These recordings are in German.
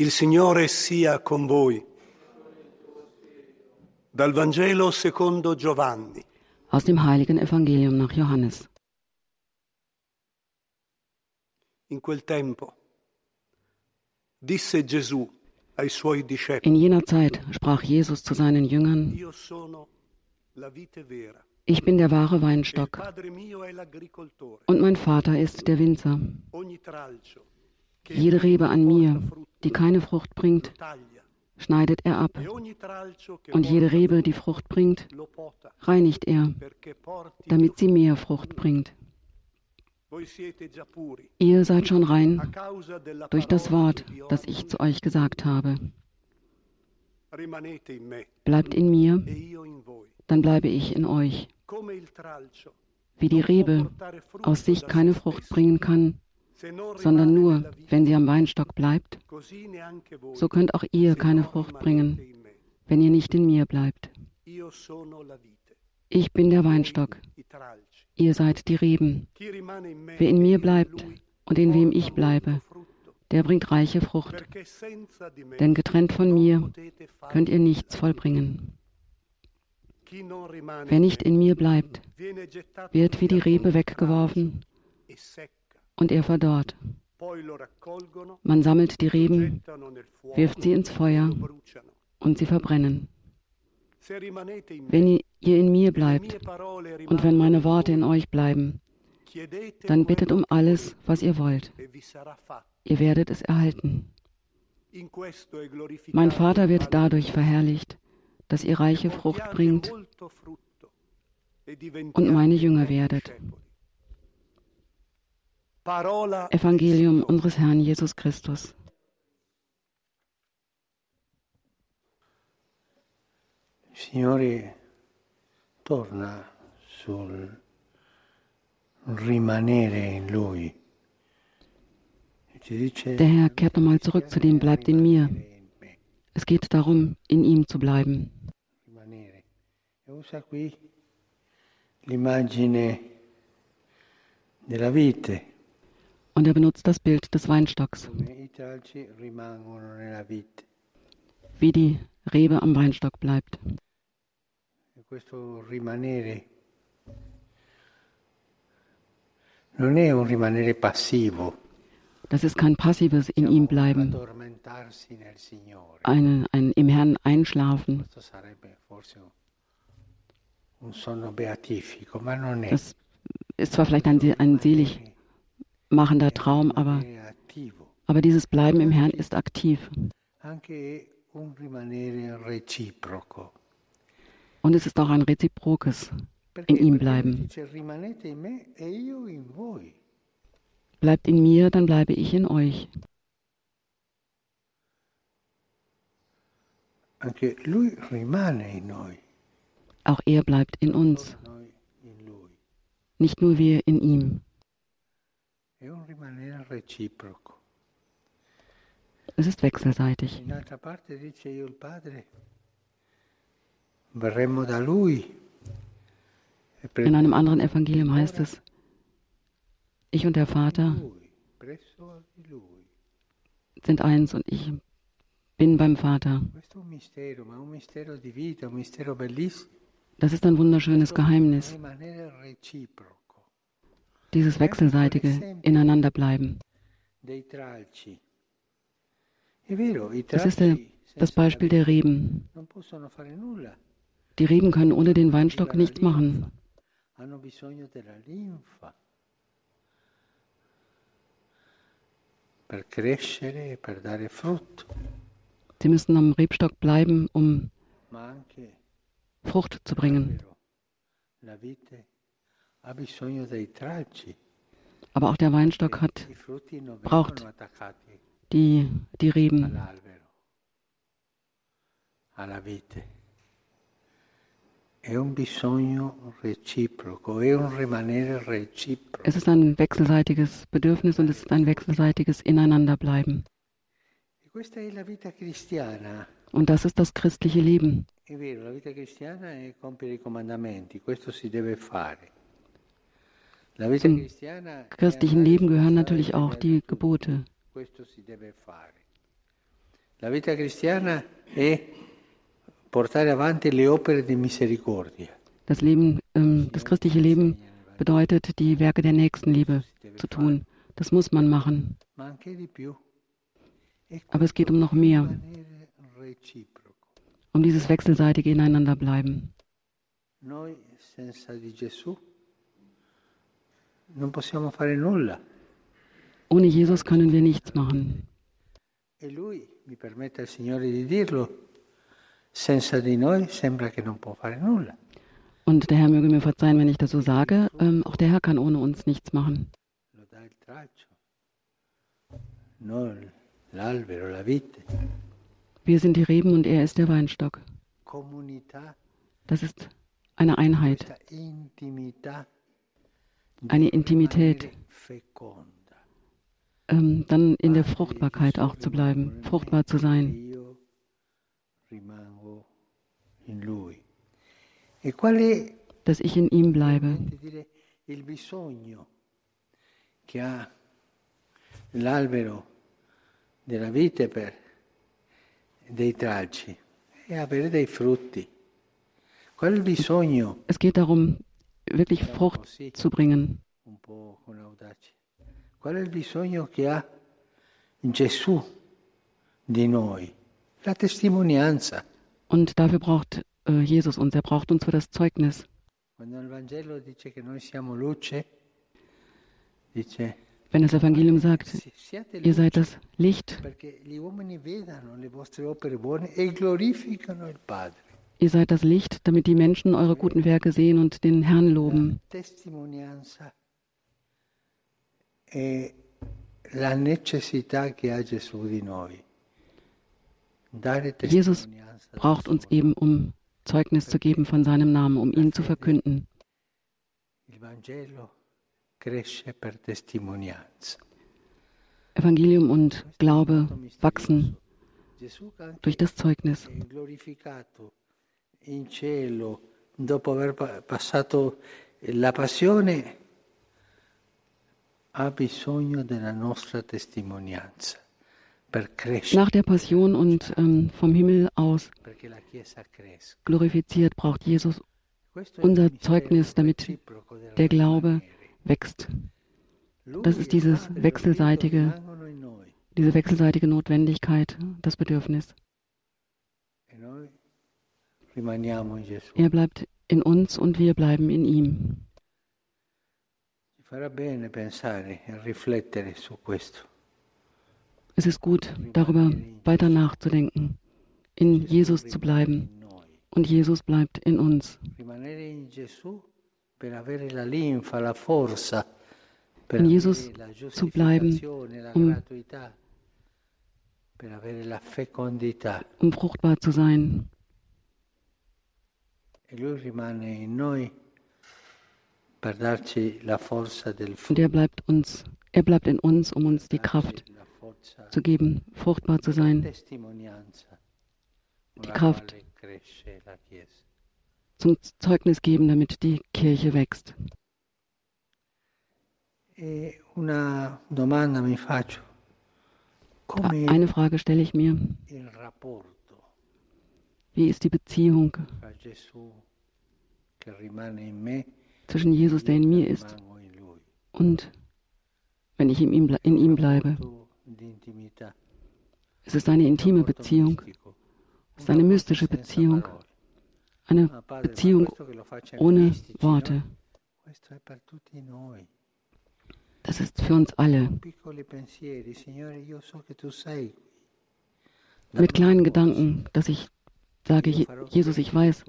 Il Signore sia con voi. Dal Vangelo secondo Giovanni. Aus dem heiligen Evangelium nach Johannes. In quel tempo disse Gesù ai suoi discepoli, In jener Zeit sprach Jesus zu seinen Jüngern, Io sono la vite vera. ich bin der wahre Weinstock und mein Vater ist der Winzer. Jede Rebe an mir, die keine Frucht bringt, schneidet er ab. Und jede Rebe, die Frucht bringt, reinigt er, damit sie mehr Frucht bringt. Ihr seid schon rein durch das Wort, das ich zu euch gesagt habe. Bleibt in mir, dann bleibe ich in euch. Wie die Rebe aus sich keine Frucht bringen kann, sondern nur, wenn sie am Weinstock bleibt, so könnt auch ihr keine Frucht bringen, wenn ihr nicht in mir bleibt. Ich bin der Weinstock, ihr seid die Reben. Wer in mir bleibt und in wem ich bleibe, der bringt reiche Frucht, denn getrennt von mir könnt ihr nichts vollbringen. Wer nicht in mir bleibt, wird wie die Rebe weggeworfen. Und er verdorrt. Man sammelt die Reben, wirft sie ins Feuer und sie verbrennen. Wenn ihr in mir le bleibt und wenn meine in Worte in euch bleiben, dann bittet um alles, was ihr wollt. e. Ihr werdet es erhalten. Mein Vater wird dadurch verherrlicht, dass ihr reiche che Frucht bringt e und meine Jünger werdet. Evangelium unseres Herrn Jesus Christus. Signore torna sul rimanere in Lui. Der Herr kehrt nochmal zurück zu dem, bleibt in mir. Es geht darum, in ihm zu bleiben. E usa qui l'immagine della vite, Und er benutzt das Bild des Weinstocks, wie die Rebe am Weinstock bleibt. Das ist kein passives in ihm bleiben, eine, ein im Herrn einschlafen. Das ist zwar vielleicht ein, ein selig machender Traum, aber, aber dieses Bleiben im Herrn ist aktiv. Und es ist auch ein reziprokes in ihm bleiben. e. Bleibt in mir, dann bleibe ich in euch. Auch er bleibt in uns, nicht nur wir in ihm. È un rimanere reciproco. Es ist wechselseitig. In. E In einem anderen Evangelium heißt es, ich und der Vater sind eins und ich bin beim Vater. Das ist ein wunderschönes Geheimnis, dieses wechselseitige Ineinanderbleiben. Das ist der, das Beispiel der Reben. Die Reben können ohne den Weinstock nichts machen. e Sie müssen am Rebstock bleiben, um Frucht zu bringen. Aber auch der Weinstock hat braucht die, die Reben. Es ist ein wechselseitiges Bedürfnis und es ist ein wechselseitiges Ineinanderbleiben. E. Und das ist das christliche Leben. È vero, la vita cristiana è compiere i comandamenti, questo si deve fare. Zum christlichen Leben gehören natürlich auch die Gebote. Das Leben, ähm, das christliche Leben bedeutet, die Werke der Nächstenliebe zu tun. Das muss man machen. Aber es geht um noch mehr, um dieses wechselseitige Ineinanderbleiben. Noi senza di Gesù Ohne Jesus können wir nichts machen. E. Und der Herr möge mir verzeihen, wenn ich das so sage. Ähm, auch der Herr kann ohne uns nichts machen. Wir sind die Reben und er ist der Weinstock. Das ist eine Einheit, eine Intimität. Ähm, dann in der Fruchtbarkeit auch zu bleiben, fruchtbar zu sein. Dass ich in ihm bleibe. l'albero della vite per dei tralci e avere dei frutti. Es geht darum, wirklich Frucht zu bringen. un po' con audacia, qual è il bisogno che ha Gesù di noi? La testimonianza. Und dafür braucht äh, Jesus uns. Er braucht uns für das Zeugnis. Wenn das Evangelium sagt, "Si- siate ihr seid das Licht, e ihr seid das Licht, damit die Menschen eure guten Werke sehen und den Herrn loben. Dare Jesus braucht uns eben, um Zeugnis zu geben von seinem Namen, um ihn zu verkünden. Evangelium und Glaube wachsen durch das Zeugnis. In cielo dopo aver pa- passato la passione ha bisogno della nostra testimonianza per crescere, Nach der Passion und ähm, vom Himmel aus glorifiziert braucht Jesus unser Zeugnis, damit der Glaube wächst. Das ist e dieses wechselseitige- Diese wechselseitige Notwendigkeit, das Bedürfnis. e noi rimaniamo in Gesù. Er bleibt in uns und wir bleiben in ihm. E. Es ist gut, darüber weiter nachzudenken, in Jesus zu bleiben und Jesus bleibt in uns. In Jesus zu bleiben, um- um fruchtbar zu sein. E Lui rimane in noi per darci la forza del Und er bleibt uns, er bleibt in uns, um uns die Kraft zu geben, fruchtbar zu sein, Die Kraft. zum Zeugnis geben, damit die Kirche wächst. E Eine Frage stelle ich mir. Wie ist die Beziehung zwischen Jesus, der in mir ist, und wenn ich in ihm, in ihm bleibe? Es ist eine intime Beziehung, es ist eine mystische Beziehung, eine Beziehung ohne? Worte. Das ist für uns alle. Mit kleinen. Gedanken, dass ich sage, Jesus, ich weiß,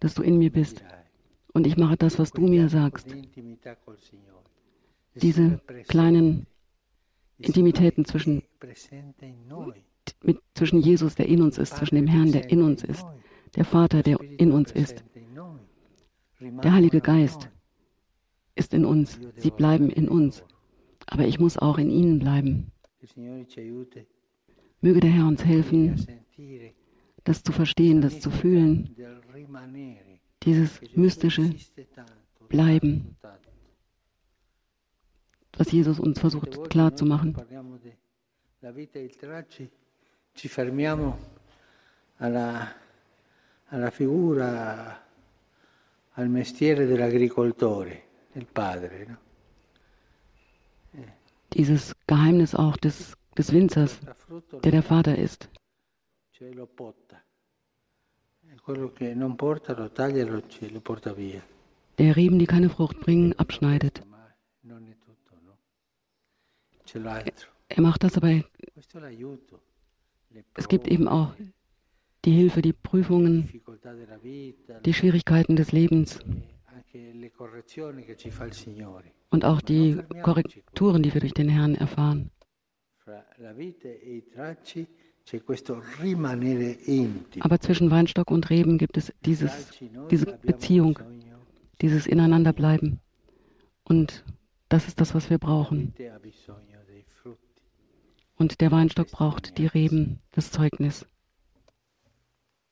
dass du in mir mi bist und ich mache das, was du mir sagst. Diese kleinen Intimitäten zwischen-. Mit, zwischen Jesus, der in uns ist, zwischen dem Herrn, der in uns ist, der Vater, der in uns ist, der Heilige Geist ist in uns. Sie bleiben in uns. Aber ich muss auch in ihnen bleiben. Möge der Herr uns helfen, das zu verstehen, das zu fühlen, dieses mystische Bleiben, was Jesus uns versucht klarzumachen. La vita i tracci ci fermiamo alla, alla figura, al mestiere dell'agricoltore, del padre. No? Dieses Geheimnis auch des, des Winzers, der der Vater ist. Cioè lo potta. E quello che non porta lo taglia e lo, ci- lo porta via. Der Reben, die keine Frucht bringen, abschneidet. Er macht das aber, es gibt eben auch die Hilfe, die Prüfungen, die Schwierigkeiten des Lebens und auch die Korrekturen, die wir durch den Herrn erfahren. Aber zwischen Weinstock und Reben gibt es dieses, diese Beziehung, dieses Ineinanderbleiben. Und das ist das, was wir brauchen. Und der Weinstock braucht die Reben, das Zeugnis.